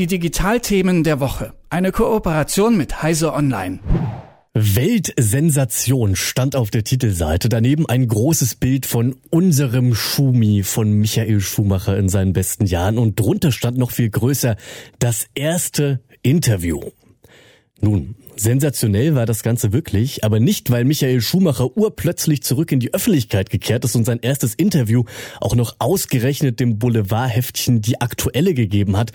Die Digitalthemen der Woche. Eine Kooperation mit Heise Online. Weltsensation stand auf der Titelseite. Daneben ein großes Bild von unserem Schumi von Michael Schumacher in seinen besten Jahren. Und drunter stand noch viel größer das erste Interview. Nun, sensationell war das Ganze wirklich, aber nicht, weil Michael Schumacher urplötzlich zurück in die Öffentlichkeit gekehrt ist und sein erstes Interview auch noch ausgerechnet dem Boulevardheftchen die aktuelle gegeben hat.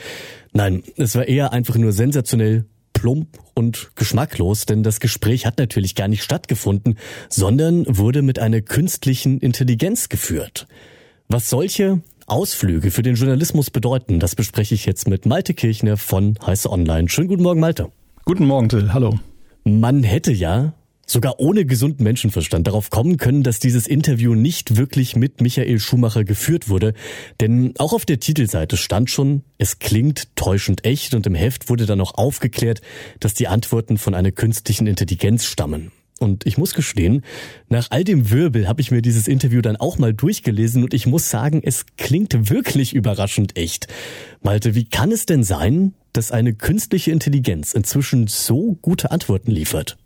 Nein, es war eher einfach nur sensationell, plump und geschmacklos, denn das Gespräch hat natürlich gar nicht stattgefunden, sondern wurde mit einer künstlichen Intelligenz geführt. Was solche Ausflüge für den Journalismus bedeuten, das bespreche ich jetzt mit Malte Kirchner von Heiße Online. Schönen guten Morgen, Malte. Guten Morgen, Till. Hallo. Man hätte ja sogar ohne gesunden Menschenverstand darauf kommen können, dass dieses Interview nicht wirklich mit Michael Schumacher geführt wurde. Denn auch auf der Titelseite stand schon, es klingt täuschend echt und im Heft wurde dann auch aufgeklärt, dass die Antworten von einer künstlichen Intelligenz stammen. Und ich muss gestehen, nach all dem Wirbel habe ich mir dieses Interview dann auch mal durchgelesen und ich muss sagen, es klingt wirklich überraschend echt. Malte, wie kann es denn sein, dass eine künstliche Intelligenz inzwischen so gute Antworten liefert?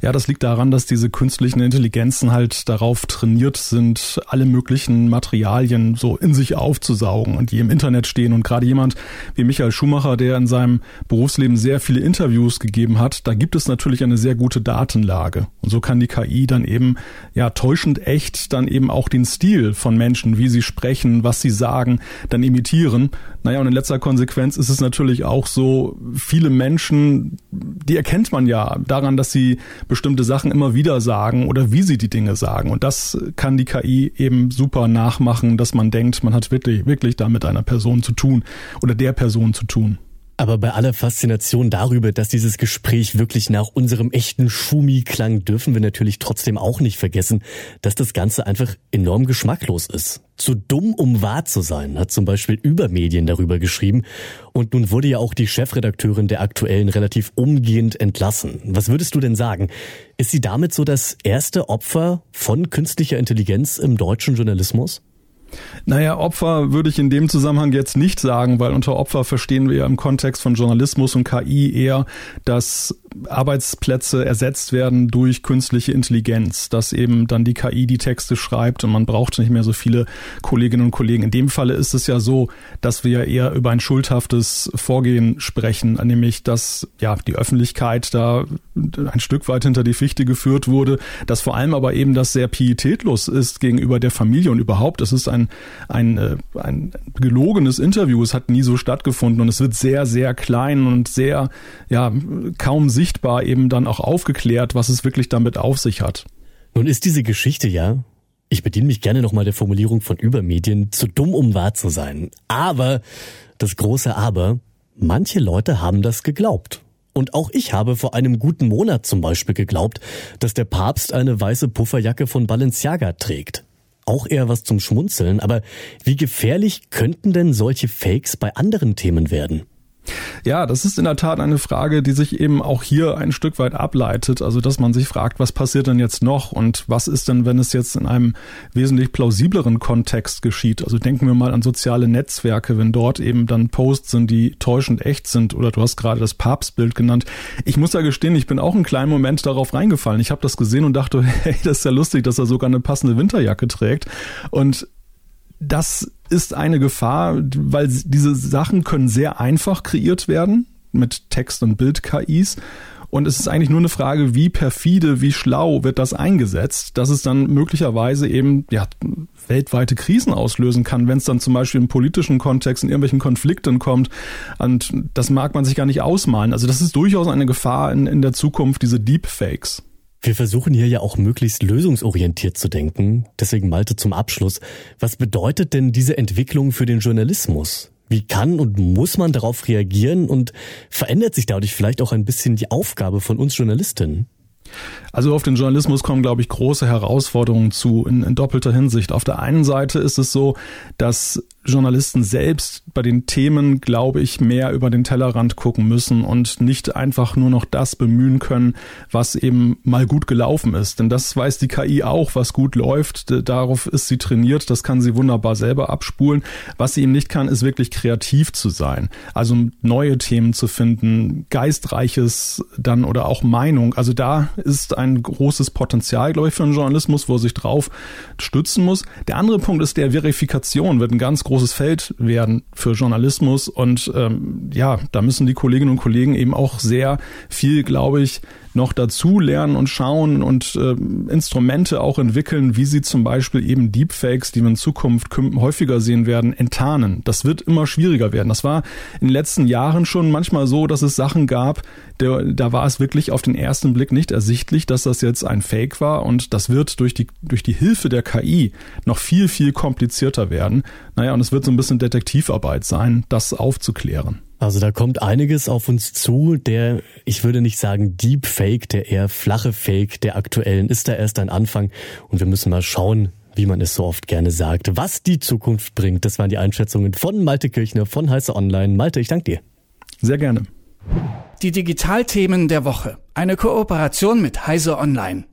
Ja, das liegt daran, dass diese künstlichen Intelligenzen halt darauf trainiert sind, alle möglichen Materialien so in sich aufzusaugen und die im Internet stehen. Und gerade jemand wie Michael Schumacher, der in seinem Berufsleben sehr viele Interviews gegeben hat, da gibt es natürlich eine sehr gute Datenlage. Und so kann die KI dann eben, ja, täuschend echt dann eben auch den Stil von Menschen, wie sie sprechen, was sie sagen, dann imitieren. Naja, und in letzter Konsequenz ist es natürlich auch so, viele Menschen, die erkennt man ja daran, dass sie bestimmte Sachen immer wieder sagen oder wie sie die Dinge sagen. Und das kann die KI eben super nachmachen, dass man denkt, man hat wirklich, wirklich da mit einer Person zu tun oder der Person zu tun. Aber bei aller Faszination darüber, dass dieses Gespräch wirklich nach unserem echten Schumi klang, dürfen wir natürlich trotzdem auch nicht vergessen, dass das Ganze einfach enorm geschmacklos ist. Zu dumm, um wahr zu sein, hat zum Beispiel Übermedien darüber geschrieben. Und nun wurde ja auch die Chefredakteurin der aktuellen relativ umgehend entlassen. Was würdest du denn sagen? Ist sie damit so das erste Opfer von künstlicher Intelligenz im deutschen Journalismus? Naja, Opfer würde ich in dem Zusammenhang jetzt nicht sagen, weil unter Opfer verstehen wir ja im Kontext von Journalismus und KI eher, dass Arbeitsplätze ersetzt werden durch künstliche Intelligenz, dass eben dann die KI die Texte schreibt und man braucht nicht mehr so viele Kolleginnen und Kollegen. In dem Falle ist es ja so, dass wir ja eher über ein schuldhaftes Vorgehen sprechen, nämlich dass ja die Öffentlichkeit da ein Stück weit hinter die Fichte geführt wurde, dass vor allem aber eben das sehr pietätlos ist gegenüber der Familie und überhaupt, es ist ein, ein, äh, ein gelogenes Interview, es hat nie so stattgefunden und es wird sehr, sehr klein und sehr, ja, kaum sichtbar eben dann auch aufgeklärt, was es wirklich damit auf sich hat. Nun ist diese Geschichte ja, ich bediene mich gerne nochmal der Formulierung von Übermedien, zu dumm, um wahr zu sein. Aber, das große Aber, manche Leute haben das geglaubt. Und auch ich habe vor einem guten Monat zum Beispiel geglaubt, dass der Papst eine weiße Pufferjacke von Balenciaga trägt. Auch eher was zum Schmunzeln, aber wie gefährlich könnten denn solche Fakes bei anderen Themen werden? Ja, das ist in der Tat eine Frage, die sich eben auch hier ein Stück weit ableitet. Also, dass man sich fragt, was passiert denn jetzt noch und was ist denn, wenn es jetzt in einem wesentlich plausibleren Kontext geschieht? Also denken wir mal an soziale Netzwerke, wenn dort eben dann Posts sind, die täuschend echt sind oder du hast gerade das Papstbild genannt. Ich muss ja gestehen, ich bin auch einen kleinen Moment darauf reingefallen. Ich habe das gesehen und dachte, hey, das ist ja lustig, dass er sogar eine passende Winterjacke trägt. Und das ist eine Gefahr, weil diese Sachen können sehr einfach kreiert werden mit Text- und Bild-KIs. Und es ist eigentlich nur eine Frage, wie perfide, wie schlau wird das eingesetzt, dass es dann möglicherweise eben ja, weltweite Krisen auslösen kann, wenn es dann zum Beispiel im politischen Kontext in irgendwelchen Konflikten kommt. Und das mag man sich gar nicht ausmalen. Also das ist durchaus eine Gefahr in, in der Zukunft, diese Deepfakes. Wir versuchen hier ja auch möglichst lösungsorientiert zu denken. Deswegen Malte zum Abschluss. Was bedeutet denn diese Entwicklung für den Journalismus? Wie kann und muss man darauf reagieren und verändert sich dadurch vielleicht auch ein bisschen die Aufgabe von uns Journalistinnen? Also auf den Journalismus kommen, glaube ich, große Herausforderungen zu in, in, doppelter Hinsicht. Auf der einen Seite ist es so, dass Journalisten selbst bei den Themen, glaube ich, mehr über den Tellerrand gucken müssen und nicht einfach nur noch das bemühen können, was eben mal gut gelaufen ist. Denn das weiß die KI auch, was gut läuft. Darauf ist sie trainiert. Das kann sie wunderbar selber abspulen. Was sie eben nicht kann, ist wirklich kreativ zu sein. Also neue Themen zu finden, geistreiches dann oder auch Meinung. Also da ist ein großes Potenzial, glaube ich, für einen Journalismus, wo er sich drauf stützen muss. Der andere Punkt ist der Verifikation, wird ein ganz großes Feld werden für Journalismus. Und ähm, ja, da müssen die Kolleginnen und Kollegen eben auch sehr viel, glaube ich, noch dazu lernen und schauen und äh, Instrumente auch entwickeln, wie sie zum Beispiel eben Deepfakes, die wir in Zukunft häufiger sehen werden, enttarnen. Das wird immer schwieriger werden. Das war in den letzten Jahren schon manchmal so, dass es Sachen gab, der, da war es wirklich auf den ersten Blick nicht ersichtlich, dass das jetzt ein Fake war und das wird durch die, durch die Hilfe der KI noch viel, viel komplizierter werden. Naja, und es wird so ein bisschen Detektivarbeit sein, das aufzuklären. Also da kommt einiges auf uns zu. Der, ich würde nicht sagen Deepfake, der eher flache Fake der aktuellen ist da erst ein Anfang. Und wir müssen mal schauen, wie man es so oft gerne sagt, was die Zukunft bringt. Das waren die Einschätzungen von Malte Kirchner von Heiße Online. Malte, ich danke dir. Sehr gerne. Die Digitalthemen der Woche. Eine Kooperation mit Heise Online.